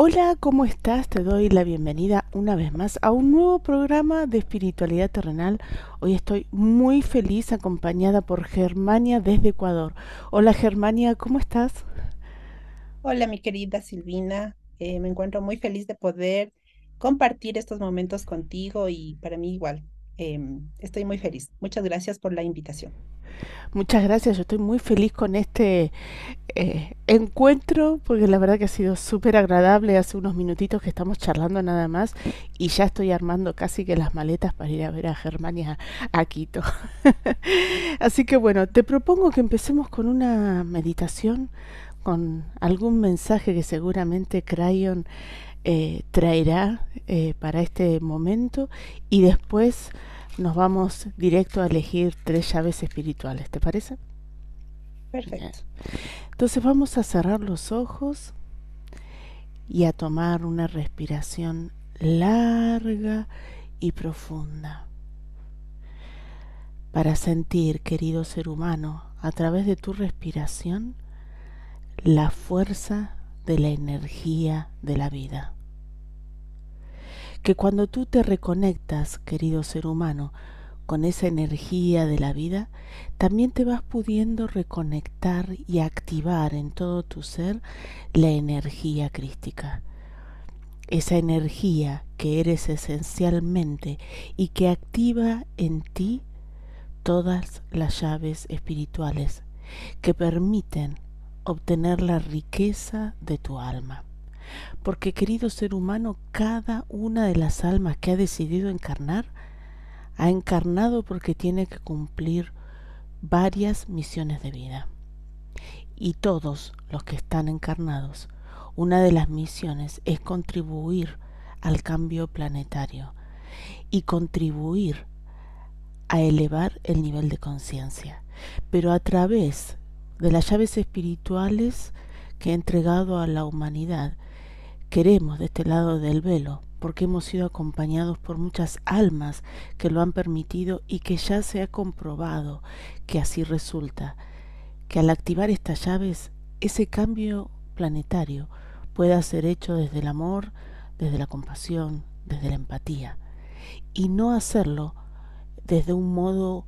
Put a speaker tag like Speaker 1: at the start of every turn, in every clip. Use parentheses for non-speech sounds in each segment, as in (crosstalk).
Speaker 1: Hola, ¿cómo estás? Te doy la bienvenida una vez más a un nuevo programa de espiritualidad terrenal. Hoy estoy muy feliz acompañada por Germania desde Ecuador. Hola Germania, ¿cómo estás?
Speaker 2: Hola mi querida Silvina, eh, me encuentro muy feliz de poder compartir estos momentos contigo y para mí igual. Em, estoy muy feliz. Muchas gracias por la invitación.
Speaker 1: Muchas gracias, yo estoy muy feliz con este eh, encuentro porque la verdad que ha sido súper agradable. Hace unos minutitos que estamos charlando nada más y ya estoy armando casi que las maletas para ir a ver a Germania a Quito. (laughs) Así que bueno, te propongo que empecemos con una meditación, con algún mensaje que seguramente Crayon eh, traerá eh, para este momento y después nos vamos directo a elegir tres llaves espirituales, ¿te parece?
Speaker 2: Perfecto.
Speaker 1: Entonces vamos a cerrar los ojos y a tomar una respiración larga y profunda para sentir, querido ser humano, a través de tu respiración, la fuerza de la energía de la vida que cuando tú te reconectas, querido ser humano, con esa energía de la vida, también te vas pudiendo reconectar y activar en todo tu ser la energía crística. Esa energía que eres esencialmente y que activa en ti todas las llaves espirituales que permiten obtener la riqueza de tu alma. Porque querido ser humano, cada una de las almas que ha decidido encarnar, ha encarnado porque tiene que cumplir varias misiones de vida. Y todos los que están encarnados, una de las misiones es contribuir al cambio planetario y contribuir a elevar el nivel de conciencia, pero a través de las llaves espirituales que ha entregado a la humanidad queremos de este lado del velo, porque hemos sido acompañados por muchas almas que lo han permitido y que ya se ha comprobado que así resulta, que al activar estas llaves, ese cambio planetario pueda ser hecho desde el amor, desde la compasión, desde la empatía, y no hacerlo desde un modo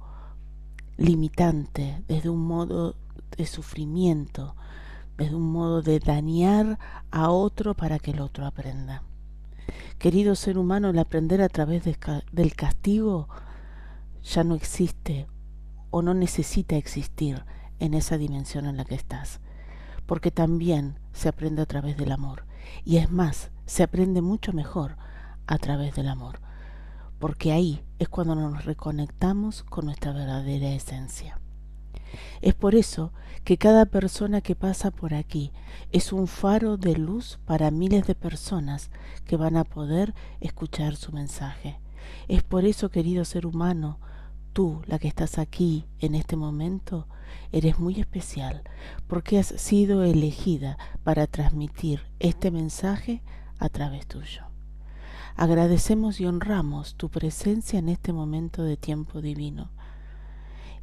Speaker 1: limitante, desde un modo de sufrimiento, es un modo de dañar a otro para que el otro aprenda. Querido ser humano, el aprender a través del castigo ya no existe o no necesita existir en esa dimensión en la que estás, porque también se aprende a través del amor. Y es más, se aprende mucho mejor a través del amor, porque ahí es cuando nos reconectamos con nuestra verdadera esencia. Es por eso que cada persona que pasa por aquí es un faro de luz para miles de personas que van a poder escuchar su mensaje. Es por eso, querido ser humano, tú, la que estás aquí en este momento, eres muy especial, porque has sido elegida para transmitir este mensaje a través tuyo. Agradecemos y honramos tu presencia en este momento de tiempo divino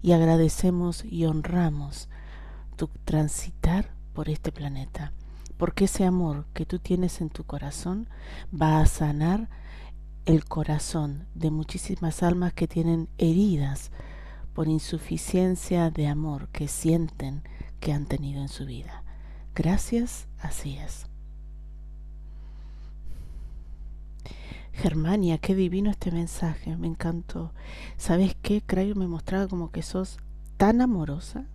Speaker 1: y agradecemos y honramos tu transitar por este planeta, porque ese amor que tú tienes en tu corazón va a sanar el corazón de muchísimas almas que tienen heridas por insuficiencia de amor que sienten que han tenido en su vida. Gracias, así es. Germania, qué divino este mensaje, me encantó. ¿Sabes qué? Crayo me mostraba como que sos tan amorosa,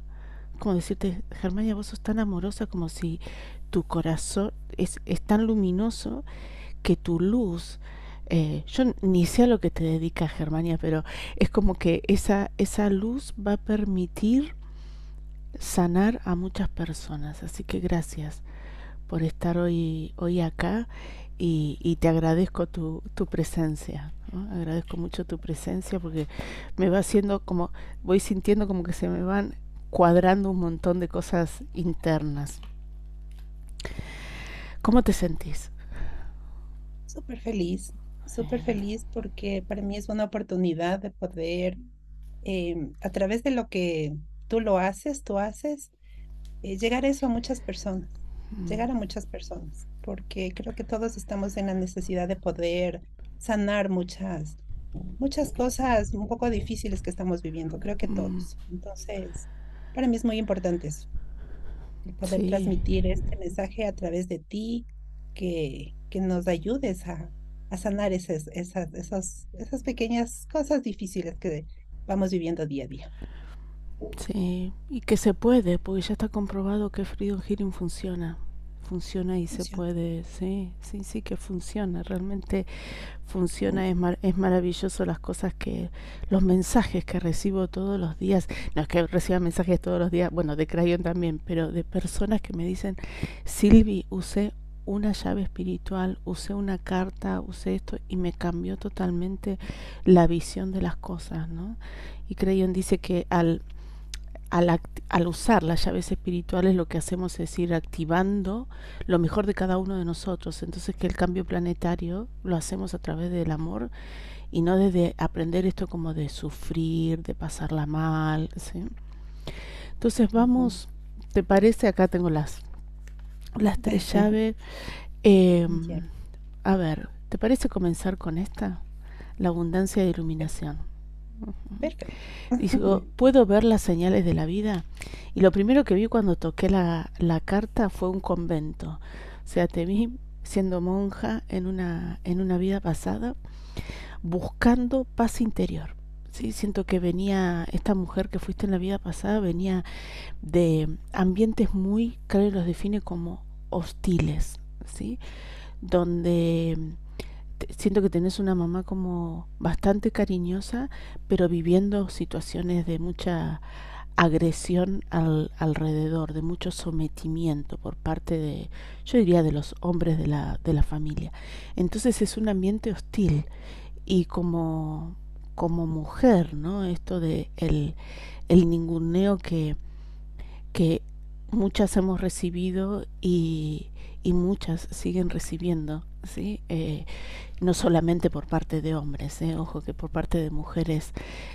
Speaker 1: como decirte, Germania, vos sos tan amorosa como si tu corazón es, tan luminoso que tu luz, eh, yo ni sé a lo que te dedica Germania, pero es como que esa, esa luz va a permitir sanar a muchas personas. Así que gracias por estar hoy, hoy acá y, te agradezco tu, tu presencia. Agradezco mucho tu presencia porque me va haciendo como, voy sintiendo como que se me van cuadrando un montón de cosas internas. ¿Cómo te sentís?
Speaker 2: Súper feliz, súper feliz porque para mí es una oportunidad de poder, em, a través de lo que tú lo haces, tú haces, eh, llegar eso a muchas personas, llegar a mm. muchas personas, porque creo que todos estamos en la necesidad de poder sanar muchas, muchas cosas un poco difíciles que estamos viviendo, creo que mm. todos. Entonces, para mí es muy importante eso, poder transmitir este mensaje a través de ti, que, que nos ayudes a, a sanar esas, esas, esas, esas pequeñas cosas difíciles que vamos viviendo día a día.
Speaker 1: Sí, y que se puede, porque ya está comprobado que Freedom Healing funciona. Funciona y se puede, sí, sí, sí que funciona, realmente funciona, es, mar, es maravilloso las cosas que, los mensajes que recibo todos los días, no es que reciba mensajes todos los días, bueno, de Crayon también, pero de personas que me dicen, Silvi, usé una llave espiritual, usé una carta, usé esto y me cambió totalmente la visión de las cosas, ¿no? Y Crayon dice que al, al, al, usar las llaves espirituales lo que hacemos es ir activando lo mejor de cada uno de nosotros. Entonces que el cambio planetario lo hacemos a través del amor y no desde aprender esto como de sufrir, de pasarla mal. ¿sí? Entonces vamos, ¿te parece? Acá tengo las las tres llaves. Em, a ver, ¿te parece comenzar con esta? La abundancia de iluminación. Perfecto. ¿puedo ver las señales de la vida? Y lo primero que vi cuando toqué la, la carta fue un convento. O sea, te vi siendo monja en una, en una vida pasada, buscando paz interior. Sí, siento que venía, esta mujer que fuiste en la vida pasada, venía de ambientes muy, claro, los define como hostiles, ¿sí? Donde siento que tenés una mamá como bastante cariñosa, pero viviendo situaciones de mucha agresión al, alrededor, de mucho sometimiento por parte de, yo diría, de los hombres de la, de la familia. Entonces es un ambiente hostil y como como mujer, ¿no? Esto de el, el ninguneo que, que muchas hemos recibido y, y muchas siguen recibiendo, ¿sí? Eh, no solamente por parte de hombres, ¿eh? ojo que por parte de mujeres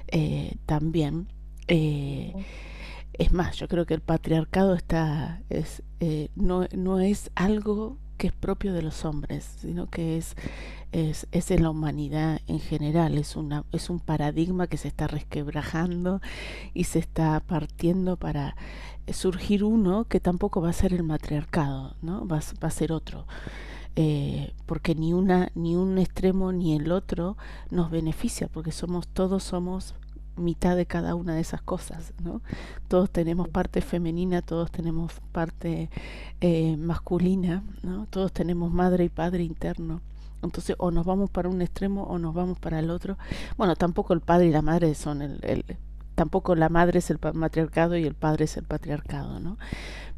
Speaker 1: eh, también. Eh, es más, yo creo que el patriarcado está es, eh, no, no es algo que es propio de los hombres, sino que es, es, es en la humanidad en general, es, una, es un paradigma que se está resquebrajando y se está partiendo para surgir uno que tampoco va a ser el matriarcado, ¿no? va, va a ser otro. Eh, porque ni una ni un extremo ni el otro nos beneficia porque somos todos somos mitad de cada una de esas cosas, ¿no? Todos tenemos parte femenina, todos tenemos parte eh, masculina, ¿no? Todos tenemos madre y padre interno. Entonces, o nos vamos para un extremo o nos vamos para el otro. Bueno, tampoco el padre y la madre son el, el tampoco la madre es el matriarcado y el padre es el patriarcado, ¿no?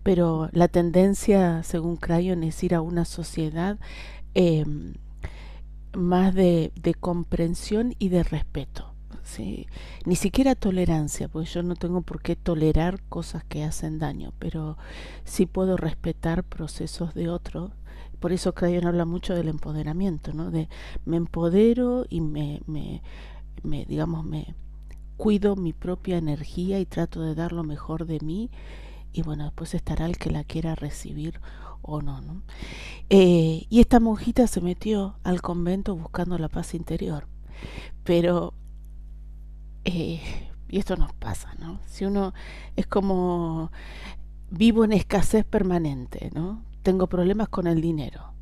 Speaker 1: Pero la tendencia, según Crayon, es ir a una sociedad eh, más de, de comprensión y de respeto ¿sí? ni siquiera tolerancia, porque yo no tengo por qué tolerar cosas que hacen daño, pero sí puedo respetar procesos de otro. Por eso Crayon habla mucho del empoderamiento, ¿no? De me empodero y me, me, me, digamos, me cuido mi propia energía y trato de dar lo mejor de mí y bueno, después estará el que la quiera recibir o no, ¿no? Eh, y esta monjita se metió al convento buscando la paz interior, pero eh, y esto nos pasa, ¿no? Si uno es como vivo en escasez permanente, ¿no? Tengo problemas con el dinero.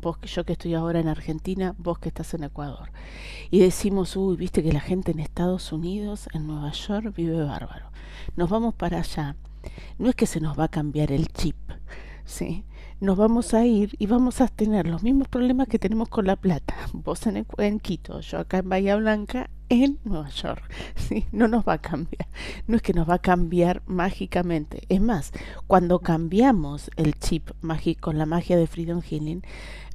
Speaker 1: Vos, yo que estoy ahora en Argentina, vos que estás en Ecuador. Y decimos, uy, viste que la gente en Estados Unidos, en Nueva York, vive bárbaro. Nos vamos para allá. No es que se nos va a cambiar el chip, ¿sí? Nos vamos a ir y vamos a tener los mismos problemas que tenemos con la plata. (laughs) Vos en, en Quito, yo acá en Bahía Blanca en Nueva York. (laughs) ¿sí? No nos va a cambiar. No es que nos va a cambiar mágicamente. Es más, cuando cambiamos el chip mágico la magia de Freedom Healing,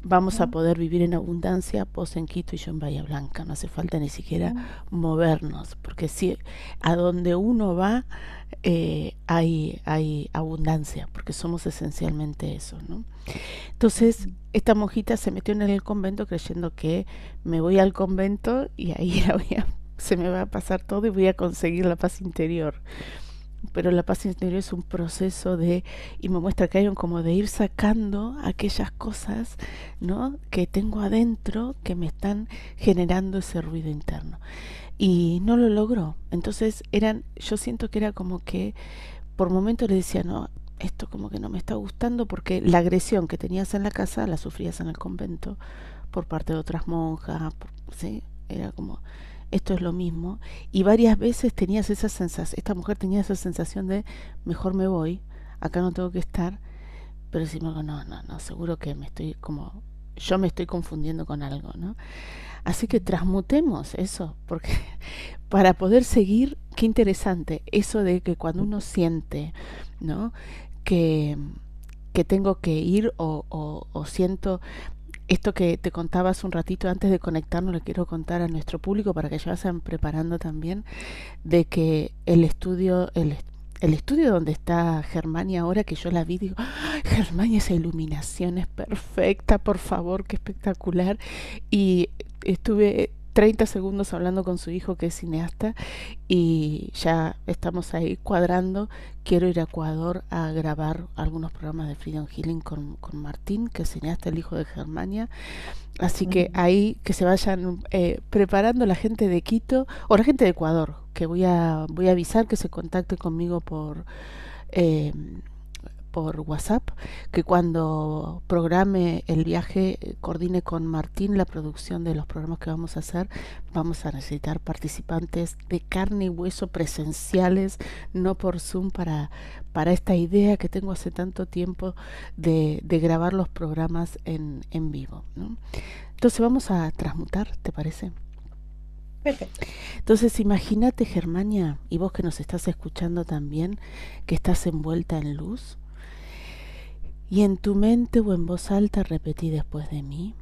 Speaker 1: vamos a poder vivir en abundancia, vos en Quito y yo en Bahía Blanca. No hace falta ni siquiera movernos, porque si a donde uno va eh, hay, hay abundancia, porque somos esencialmente eso. ¿no? Entonces, esta monjita se metió en el convento creyendo que me voy al convento y ahí (laughs) se me va a pasar todo y voy a conseguir la paz interior pero la paz interior es un proceso de, y me muestra que hay un como de ir sacando aquellas cosas, ¿no? Que tengo adentro que me están generando ese ruido interno. Y no lo logró. Entonces eran, yo siento que era como que por momentos le decía, no, esto como que no me está gustando porque la agresión que tenías en la casa la sufrías en el convento por parte de otras monjas, ¿sí? Era como, esto es lo mismo. Y varias veces tenías esa sensación, esta mujer tenía esa sensación de, mejor me voy, acá no tengo que estar, pero si no, no, no, seguro que me estoy como, yo me estoy confundiendo con algo, ¿no? Así que transmutemos eso, porque (laughs) para poder seguir, qué interesante, eso de que cuando uno siente, ¿no? Que, que tengo que ir o, o siento esto que te contaba hace un ratito antes de conectarnos, le quiero contar a nuestro público para que ya vayan preparando también de que el estudio, el, el estudio donde está Germania ahora, que yo la vi, digo, Germania, esa iluminación es perfecta, por favor, qué espectacular. Y estuve 30 segundos hablando con su hijo que es cineasta y ya estamos ahí cuadrando. Quiero ir a Ecuador a grabar algunos programas de Freedom Healing con, con Martín, que es cineasta, el hijo de Germania. Así que ahí que se vayan eh, preparando la gente de Quito o la gente de Ecuador, que voy a, voy a avisar que se contacte conmigo por... Eh, por WhatsApp, que cuando programe el viaje, eh, coordine con Martín la producción de los programas que vamos a hacer, vamos a necesitar participantes de carne y hueso presenciales, no por Zoom, para, para esta idea que tengo hace tanto tiempo de, de grabar los programas en, en vivo. ¿no? Entonces vamos a transmutar, ¿te parece?
Speaker 2: Perfecto.
Speaker 1: Entonces imagínate, Germania, y vos que nos estás escuchando también, que estás envuelta en luz, y en tu mente o en voz alta repetí después de mí,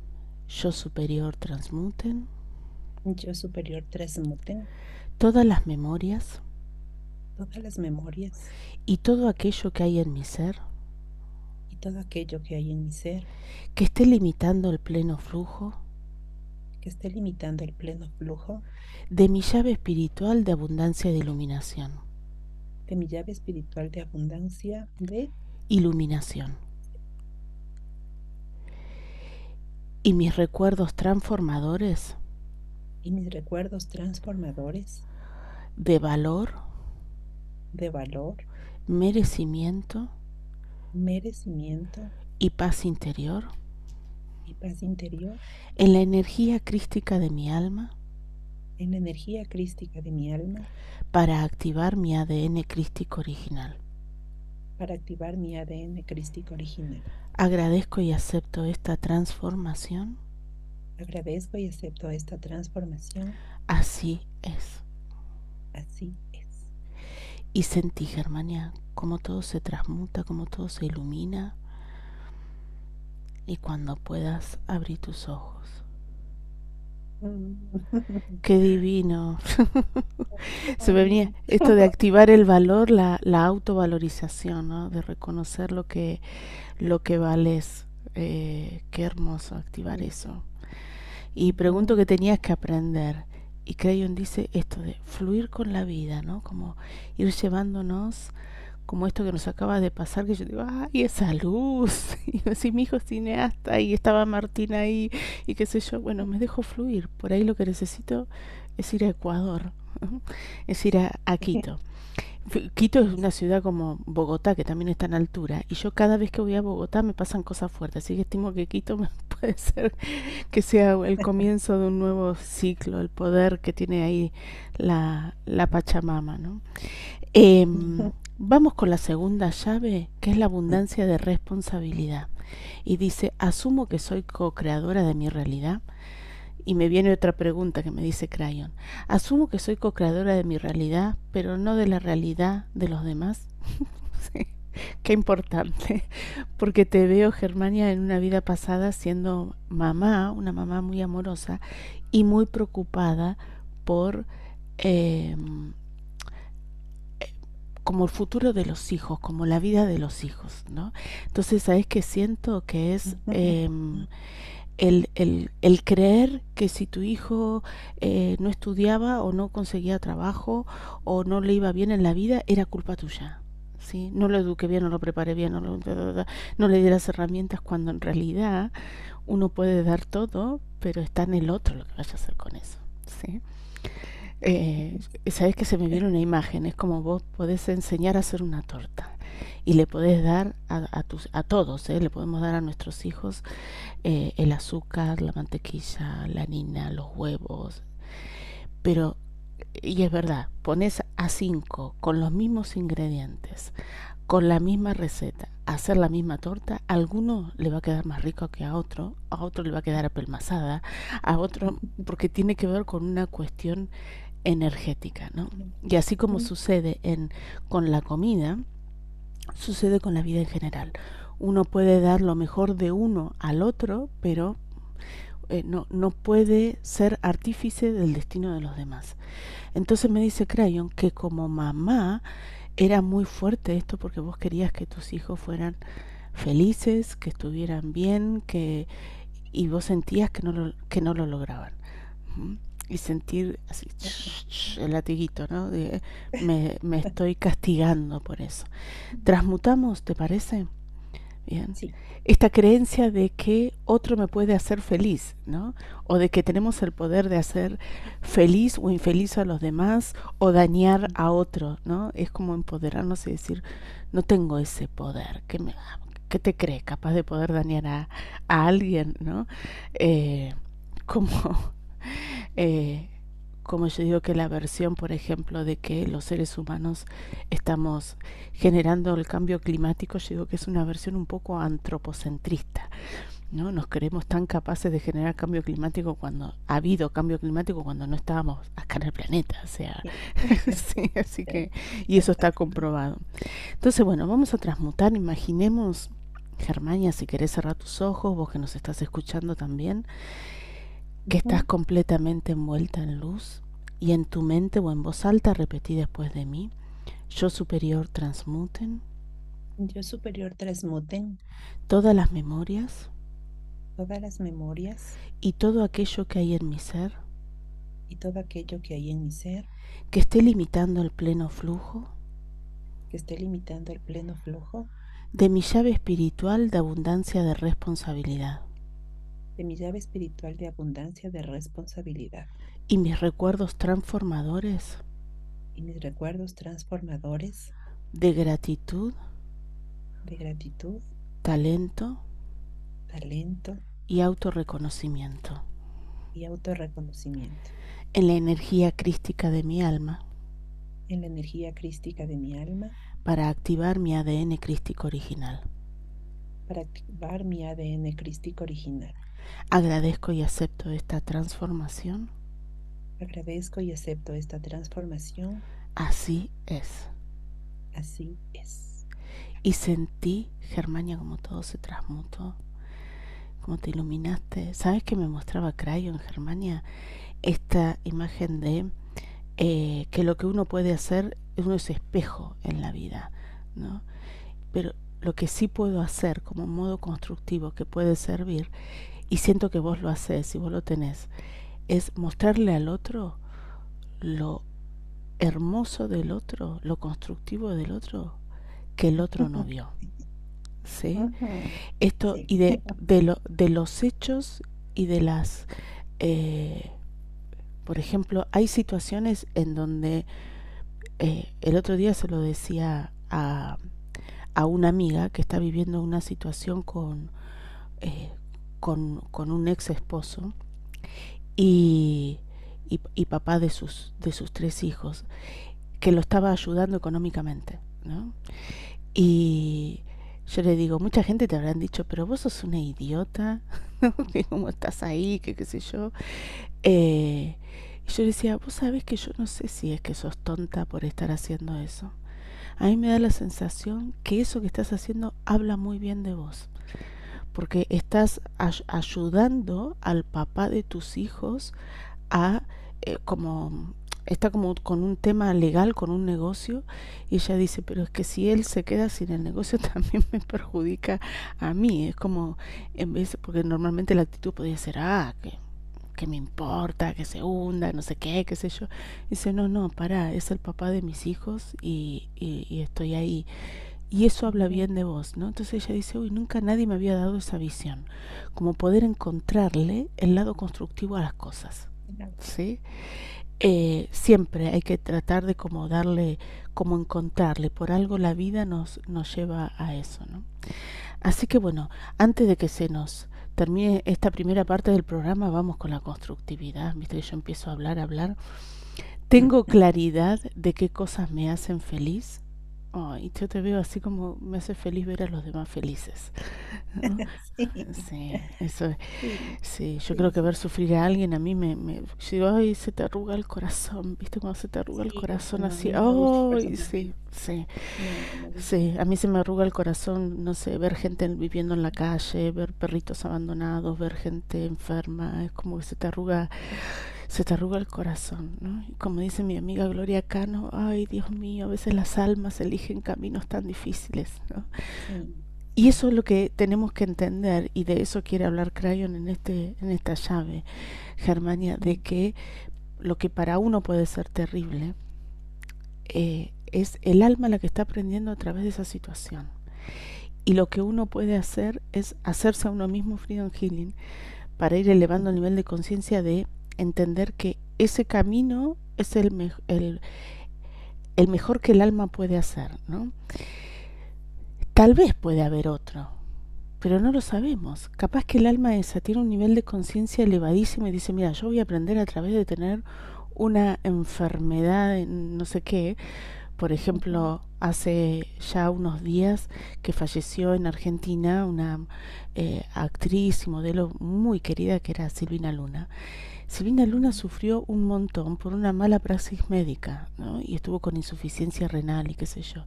Speaker 1: yo superior transmuten.
Speaker 2: Yo superior transmuten.
Speaker 1: Todas las memorias.
Speaker 2: Todas las memorias.
Speaker 1: Y todo aquello que hay en mi ser.
Speaker 2: Y todo aquello que hay en mi ser.
Speaker 1: Que esté limitando el pleno flujo.
Speaker 2: Que esté limitando el pleno flujo.
Speaker 1: De mi llave espiritual de abundancia de iluminación.
Speaker 2: De mi llave espiritual de abundancia de
Speaker 1: iluminación. ¿Y mis recuerdos transformadores?
Speaker 2: ¿Y mis recuerdos transformadores?
Speaker 1: De valor.
Speaker 2: De valor.
Speaker 1: Merecimiento.
Speaker 2: Merecimiento.
Speaker 1: Y paz interior.
Speaker 2: Y paz interior.
Speaker 1: En la energía crística de mi alma.
Speaker 2: En la energía crística de mi alma.
Speaker 1: Para activar mi ADN crístico original
Speaker 2: para activar mi ADN crístico original.
Speaker 1: Agradezco y acepto esta transformación.
Speaker 2: Agradezco y acepto esta transformación.
Speaker 1: Así es.
Speaker 2: Así es.
Speaker 1: Y sentí, Germania, cómo todo se transmuta, cómo todo se ilumina. Y cuando puedas, abrir tus ojos. (laughs) Qué divino. (laughs) Se me venía esto de activar el valor, la, autovalorización, ¿no? de reconocer lo que, lo que vales. Eh, qué hermoso activar eso. Y pregunto que tenías que aprender. Y Crayon dice esto de fluir con la vida, ¿no? Como ir llevándonos como esto que nos acaba de pasar, que yo digo, ay, esa luz, (laughs) y así mi hijo es cineasta, y estaba Martín ahí, y qué sé yo, bueno, me dejo fluir, por ahí lo que necesito es ir a Ecuador, (laughs) es ir a, Quito. Quito es una ciudad como Bogotá, que también está en altura, y yo cada vez que voy a Bogotá me pasan cosas fuertes, así que estimo que Quito (laughs) puede ser que sea el comienzo de un nuevo ciclo, el poder que tiene ahí la, la Pachamama, ¿no? Eh, Vamos con la segunda llave, que es la abundancia de responsabilidad. Y dice, asumo que soy co-creadora de mi realidad Y me viene otra pregunta que me dice Crayon. Asumo que soy co-creadora de mi realidad, pero no de la realidad de los demás. (laughs) sí. Qué importante, (laughs) porque te veo, Germania, en una vida pasada siendo mamá, una mamá muy amorosa y muy preocupada por eh, como el futuro de los hijos, como la vida de los hijos, ¿no? Entonces, ¿sabes qué siento? Que es eh, el, el, el, creer que si tu hijo eh, no estudiaba o no conseguía trabajo o no le iba bien en la vida, era culpa tuya. ¿sí? No lo eduqué bien, no lo preparé bien, no, lo, no le di las herramientas cuando en realidad uno puede dar todo, pero está en el otro lo que vaya a hacer con eso. ¿sí? Eh, Sabes que se me viene una imagen, es como vos podés enseñar a hacer una torta y le podés dar a, a, tus, a todos, ¿eh? le podemos dar a nuestros hijos eh, el azúcar, la mantequilla, la harina, los huevos. Pero, y es verdad, pones a cinco con los mismos ingredientes, con la misma receta, hacer la misma torta, a alguno le va a quedar más rico que a otro, a otro le va a quedar apelmazada, a otro, porque tiene que ver con una cuestión energética, ¿no? Y así como sucede en, con la comida, sucede con la vida en general. Uno puede dar lo mejor de uno al otro, pero eh, no, no puede ser artífice del destino de los demás. Entonces me dice Crayon que como mamá era muy fuerte esto porque vos querías que tus hijos fueran felices, que estuvieran bien, que y vos sentías que no lo, que no lo lograban. Y sentir así el latiguito, ¿no? De, me, me estoy castigando por eso. Transmutamos, ¿te parece? Bien.
Speaker 2: Sí.
Speaker 1: Esta creencia de que otro me puede hacer feliz, ¿no? O de que tenemos el poder de hacer feliz o infeliz a los demás o dañar a otro, ¿no? Es como empoderarnos y decir, no tengo ese poder. ¿Qué, me, qué te crees? ¿Capaz de poder dañar a, a alguien, ¿no? Eh, (laughs) como... Eh, como yo digo que la versión, por ejemplo, de que los seres humanos estamos generando el cambio climático, yo digo que es una versión un poco antropocentrista. ¿no? Nos creemos tan capaces de generar cambio climático cuando ha habido cambio climático cuando no estábamos acá en el planeta, o sea, sí, (laughs) así que, y eso está comprobado. Entonces, bueno, vamos a transmutar, imaginemos, Germania, si querés cerrar tus ojos, vos que nos estás escuchando también, que estás completamente envuelta en luz y en tu mente o en voz alta repetí después de mí, yo superior transmuten.
Speaker 2: Yo superior transmuten.
Speaker 1: Todas las memorias.
Speaker 2: Todas las memorias.
Speaker 1: Y todo aquello que hay en mi ser.
Speaker 2: Y todo aquello que hay en mi ser.
Speaker 1: Que esté limitando el pleno flujo.
Speaker 2: Que esté limitando el pleno flujo.
Speaker 1: De mi llave espiritual de abundancia de responsabilidad
Speaker 2: de mi llave espiritual de abundancia de responsabilidad.
Speaker 1: ¿Y mis recuerdos transformadores?
Speaker 2: ¿Y mis recuerdos transformadores?
Speaker 1: De gratitud.
Speaker 2: De gratitud.
Speaker 1: Talento.
Speaker 2: Talento.
Speaker 1: Y autorreconocimiento.
Speaker 2: Y autorreconocimiento.
Speaker 1: En la energía crística de mi alma.
Speaker 2: En la energía crística de mi alma.
Speaker 1: Para activar mi ADN crístico original.
Speaker 2: Para activar mi ADN crístico original.
Speaker 1: Agradezco y acepto esta transformación.
Speaker 2: Agradezco y acepto esta transformación.
Speaker 1: Así es.
Speaker 2: Así es.
Speaker 1: Y sentí, Germania, como todo se transmutó, como te iluminaste. ¿Sabes que me mostraba Crayon, Germania? Esta imagen de eh, que lo que uno puede hacer, uno es espejo en la vida, ¿no? Pero lo que sí puedo hacer como modo constructivo que puede servir y siento que vos lo haces y vos lo tenés, es mostrarle al otro lo hermoso del otro, lo constructivo del otro, que el otro no vio. ¿Sí? Esto y de, de, lo, de los hechos y de las... Eh, por ejemplo, hay situaciones en donde eh, el otro día se lo decía a, a una amiga que está viviendo una situación con, eh, con, un ex esposo y, papá de sus, de sus tres hijos, que lo estaba ayudando económicamente. ¿no? Y yo le digo, mucha gente te habrán dicho, pero vos sos una idiota, (laughs) cómo estás ahí, que qué sé yo. Eh, y yo decía, vos sabés que yo no sé si es que sos tonta por estar haciendo eso. A mí me da la sensación que eso que estás haciendo habla muy bien de vos. Porque estás ayudando al papá de tus hijos a eh, como está como con un tema legal, con un negocio, y ella dice, pero es que si él se queda sin el negocio (laughs) también me perjudica a mí. Es como, en vez, porque normalmente la actitud podría ser, ah, que, que me importa, que se hunda, no sé qué, qué sé yo. dice, no, no, para, es el papá de mis hijos y, y, estoy ahí. Y eso habla bien de vos, ¿no? Entonces ella dice, uy, nunca nadie me había dado esa visión, como poder encontrarle el lado constructivo a las cosas. ¿Sí? Eh, siempre hay que tratar de como darle, como encontrarle, por algo la vida nos, nos lleva a eso, ¿no? Así que bueno, antes de que se nos termine esta primera parte del programa, vamos con la constructividad, viste que yo empiezo a hablar, a hablar. Tengo (laughs) claridad de qué cosas me hacen feliz, Oh, y yo te veo así como me hace feliz ver a los demás felices. (laughs) sí. eso sí, yo creo que ver sufrir a alguien a mí me, me digo, ay, se te arruga el corazón, ¿viste cuando se te arruga el corazón así? Ay, sí, sí. Sí, a mí se me arruga el corazón, no sé, ver gente viviendo en la calle, ver perritos abandonados, ver gente enferma, es como que se te arruga se te arruga el corazón, ¿no? Y como dice mi amiga Gloria Cano, ay Dios mío, a veces las almas eligen caminos tan difíciles, ¿no? Y eso es lo que tenemos que entender, y de eso quiere hablar Crayon en, este, en esta llave, Germania, de que lo que para uno puede ser terrible, eh, es el alma la que está aprendiendo a través de esa situación. Y lo que uno puede hacer es hacerse a uno mismo freedom healing para ir elevando el nivel de conciencia de entender que ese camino es el, el, el mejor que el alma puede hacer, ¿no? Tal vez puede haber otro, pero no lo sabemos. Capaz que el alma esa tiene un nivel de conciencia elevadísimo y dice, mira, yo voy a aprender a través de tener una enfermedad, no sé qué. Por ejemplo, hace ya unos días que falleció en Argentina una eh, actriz y modelo muy querida que era Silvina Luna. Silvina Luna sufrió un montón por una mala praxis médica, ¿no? Y estuvo con insuficiencia renal y qué sé yo.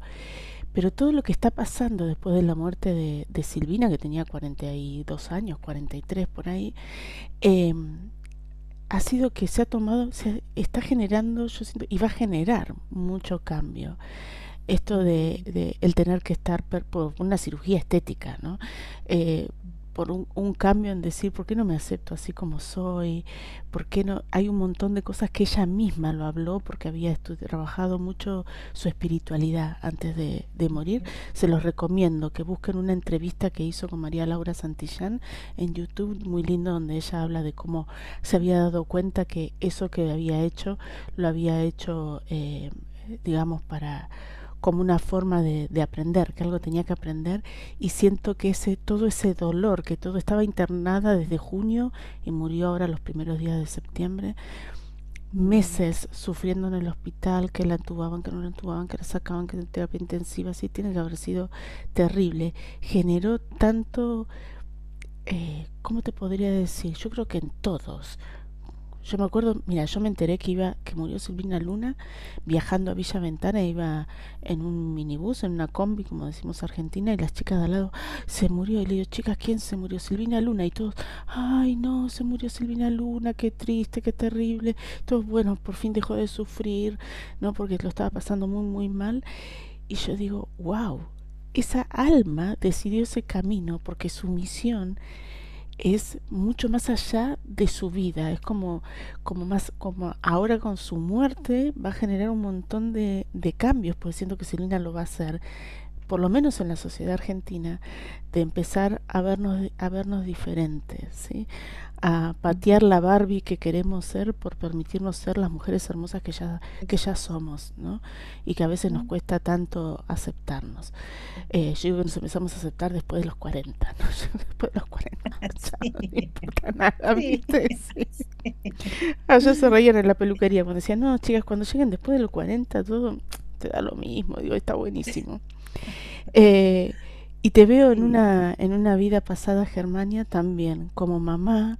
Speaker 1: Pero todo lo que está pasando después de la muerte de, Silvina, que tenía 42 años, 43 por ahí, eh, ha sido que se ha tomado, se está generando, yo siento, y va a generar mucho cambio. Esto de, de el tener que estar por una cirugía estética, ¿no? Eh, por un, un, cambio en decir, ¿por qué no me acepto así como soy? ¿Por qué no? Hay un montón de cosas que ella misma lo habló porque había trabajado mucho su espiritualidad antes de, de, morir. Se los recomiendo que busquen una entrevista que hizo con María Laura Santillán en YouTube, muy lindo, donde ella habla de cómo se había dado cuenta que eso que había hecho lo había hecho, eh, digamos, para como una forma de, de, aprender, que algo tenía que aprender y siento que ese todo ese dolor, que todo estaba internada desde junio y murió ahora los primeros días de septiembre, meses sufriendo en el hospital, que la entubaban, que no la entubaban, que la sacaban, que en terapia intensiva, así tiene que haber sido terrible. Generó tanto, eh, ¿cómo te podría decir? Yo creo que en todos, yo me acuerdo, mira, yo me enteré que iba, que murió Silvina Luna viajando a Villa Ventana, iba en un minibús, en una combi, como decimos Argentina, y las chicas de al lado, se murió, y le digo, chicas, ¿quién se murió? Silvina Luna, y todos, ay no, se murió Silvina Luna, qué triste, qué terrible, todos, bueno, por fin dejó de sufrir, ¿no? Porque lo estaba pasando muy, muy mal, y yo digo, wow, esa alma decidió ese camino porque su misión es mucho más allá de su vida, es como, como más, como ahora con su muerte va a generar un montón de, de cambios, pues siento que Selena lo va a hacer, por lo menos en la sociedad argentina, de empezar a vernos, a vernos diferentes, ¿sí? A patear la Barbie que queremos ser por permitirnos ser las mujeres hermosas que ya, que ya somos, ¿no? Y que a veces nos cuesta tanto aceptarnos. Eh, yo digo que nos empezamos a aceptar después de los 40, ¿no? (laughs) después de los 40, (laughs) sí. no importa nada, ¿viste? (laughs) Sí. Sí. Ayer se reían en la peluquería cuando decían, no, chicas, cuando lleguen después de los 40 todo te da lo mismo, digo, está buenísimo. Eh, Y te veo en una, en una vida pasada, Germania, también como mamá,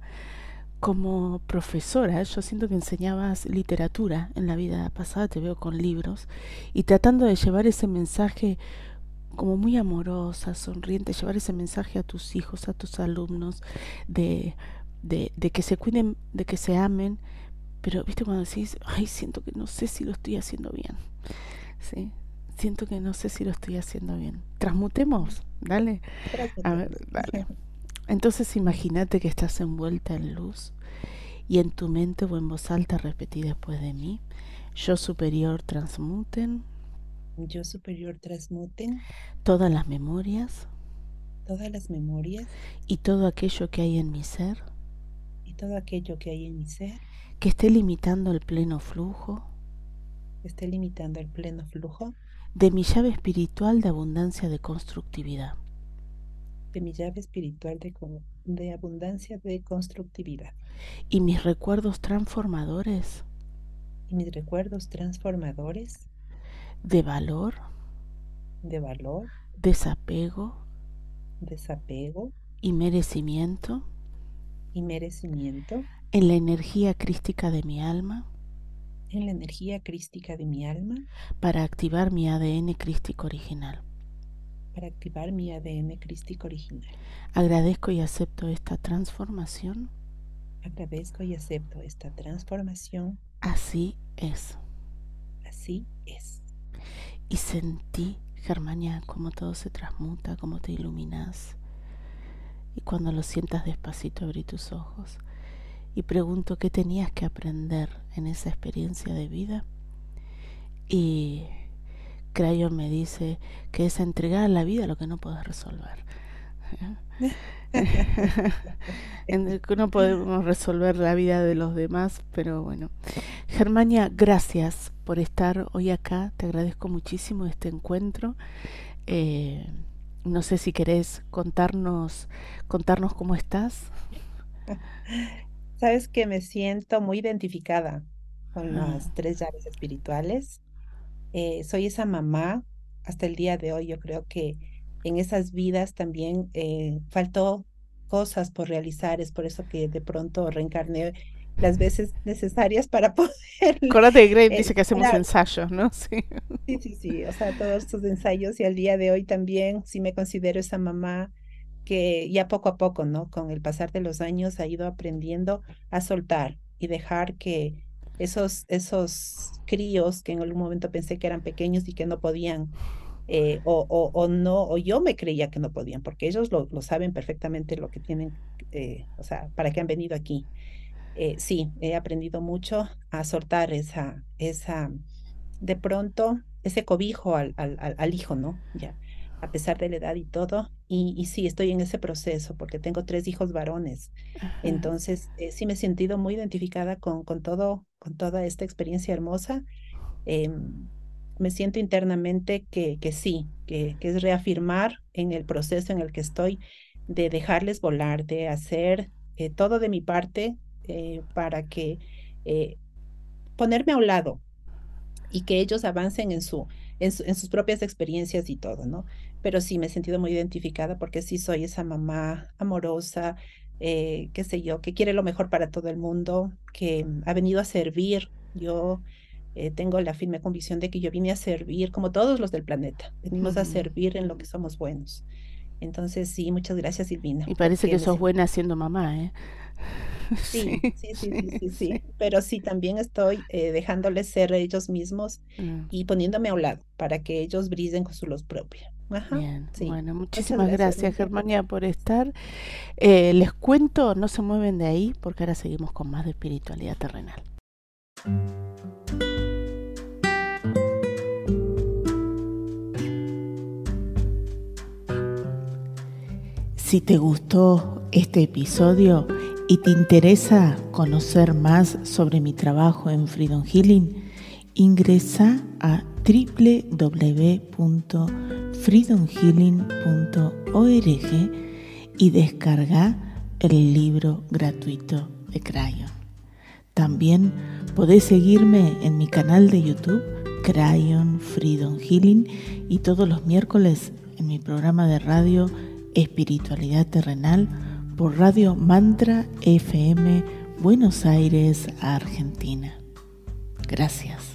Speaker 1: como profesora. Yo siento que enseñabas literatura en la vida pasada, te veo con libros, y tratando de llevar ese mensaje como muy amorosa, sonriente, llevar ese mensaje a tus hijos, a tus alumnos, de, de, de que se cuiden, de que se amen, pero viste cuando decís, ay, siento que no sé si lo estoy haciendo bien, ¿sí? Siento que no sé si lo estoy haciendo bien. Transmutemos, dale. A ver, dale. Entonces imagínate que estás envuelta en luz y en tu mente o en voz alta repetí después de mí, yo superior transmuten.
Speaker 2: Yo superior transmuten.
Speaker 1: Todas las memorias,
Speaker 2: todas las memorias.
Speaker 1: Y todo aquello que hay en mi ser,
Speaker 2: y todo aquello que hay en mi ser,
Speaker 1: que esté limitando el pleno flujo,
Speaker 2: que esté limitando el pleno flujo
Speaker 1: de mi llave espiritual de abundancia de constructividad,
Speaker 2: de mi llave espiritual de, de abundancia de constructividad,
Speaker 1: y mis recuerdos transformadores,
Speaker 2: y mis recuerdos transformadores.
Speaker 1: De valor,
Speaker 2: de valor,
Speaker 1: desapego,
Speaker 2: desapego.
Speaker 1: Y merecimiento.
Speaker 2: Y merecimiento.
Speaker 1: En la energía crística de mi alma,
Speaker 2: en la energía crística de mi alma,
Speaker 1: para activar mi ADN crístico original.
Speaker 2: Para activar mi ADN crístico original.
Speaker 1: Agradezco y acepto esta transformación.
Speaker 2: Agradezco y acepto esta transformación.
Speaker 1: Así es.
Speaker 2: Así es
Speaker 1: y sentí, Germania, cómo todo se transmuta, cómo te iluminas. Y cuando lo sientas despacito, abrí tus ojos y pregunto qué tenías que aprender en esa experiencia de vida. Y Crayon me dice que es entregar la vida lo que no puedes resolver. (laughs) no podemos resolver la vida de los demás, pero bueno. Germania, gracias por estar hoy acá. Te agradezco muchísimo este encuentro. Eh, no sé si querés contarnos, contarnos cómo estás. (laughs)
Speaker 2: Sabes que me siento muy identificada con las tres llaves espirituales. Eh, soy esa mamá hasta el día de hoy. Yo creo que en esas vidas también eh, faltó cosas por realizar, es por eso que de pronto reencarné las veces necesarias para (laughs) poder.
Speaker 1: Acuérdate de Grave dice que hacemos ensayos, ¿no? (laughs)
Speaker 2: Sí. sí, sí, sí, o sea, todos estos ensayos y al día de hoy también sí me considero esa mamá que ya poco a poco, ¿no? Con el pasar de los años ha ido aprendiendo a soltar y dejar que esos, esos críos que en algún momento pensé que eran pequeños y que no podían eh, o, o, no, o yo me creía que no podían, porque ellos lo, lo saben perfectamente lo que tienen, eh, o sea, para qué han venido aquí. Eh, sí, he aprendido mucho a soltar esa, esa, de pronto, ese cobijo al, al, al hijo, ¿no? Ya, a pesar de la edad y todo. Y, y sí, estoy en ese proceso porque tengo tres hijos varones. Entonces, sí me he sentido muy identificada con, con, todo, con toda esta experiencia hermosa. Em, me siento internamente que, que sí, que, que, es reafirmar en el proceso en el que estoy de dejarles volar, de hacer eh, todo de mi parte eh, para que eh, ponerme a un lado y que ellos avancen en, su, en, en, sus propias experiencias y todo, ¿no? Pero sí me he sentido muy identificada porque sí soy esa mamá amorosa, qué sé yo, que quiere lo mejor para todo el mundo, que ha venido a servir. Yo eh, tengo la firme convicción de que yo vine a servir, como todos los del planeta, venimos a servir en lo que somos buenos. Entonces, sí, muchas gracias, Silvina.
Speaker 1: Y parece que sos buena siendo mamá, ¿eh? (laughs)
Speaker 2: Sí, sí, (laughs) sí, sí, sí, Pero sí, también estoy eh, dejándoles ser ellos mismos mm. y poniéndome a un lado para que ellos brillen con su luz propia.
Speaker 1: Bien, bueno, muchísimas gracias, Germania, por estar. Eh, les cuento, no se mueven de ahí porque ahora seguimos con más de espiritualidad terrenal. Si te gustó este episodio y te interesa conocer más sobre mi trabajo en Freedom Healing, ingresa a www.freedomhealing.org y descarga el libro gratuito de Crayon. También podés seguirme en mi canal de YouTube Crayon Freedom Healing y todos los miércoles en mi programa de radio Espiritualidad Terrenal por Radio Mantra FM Buenos Aires, Argentina. Gracias.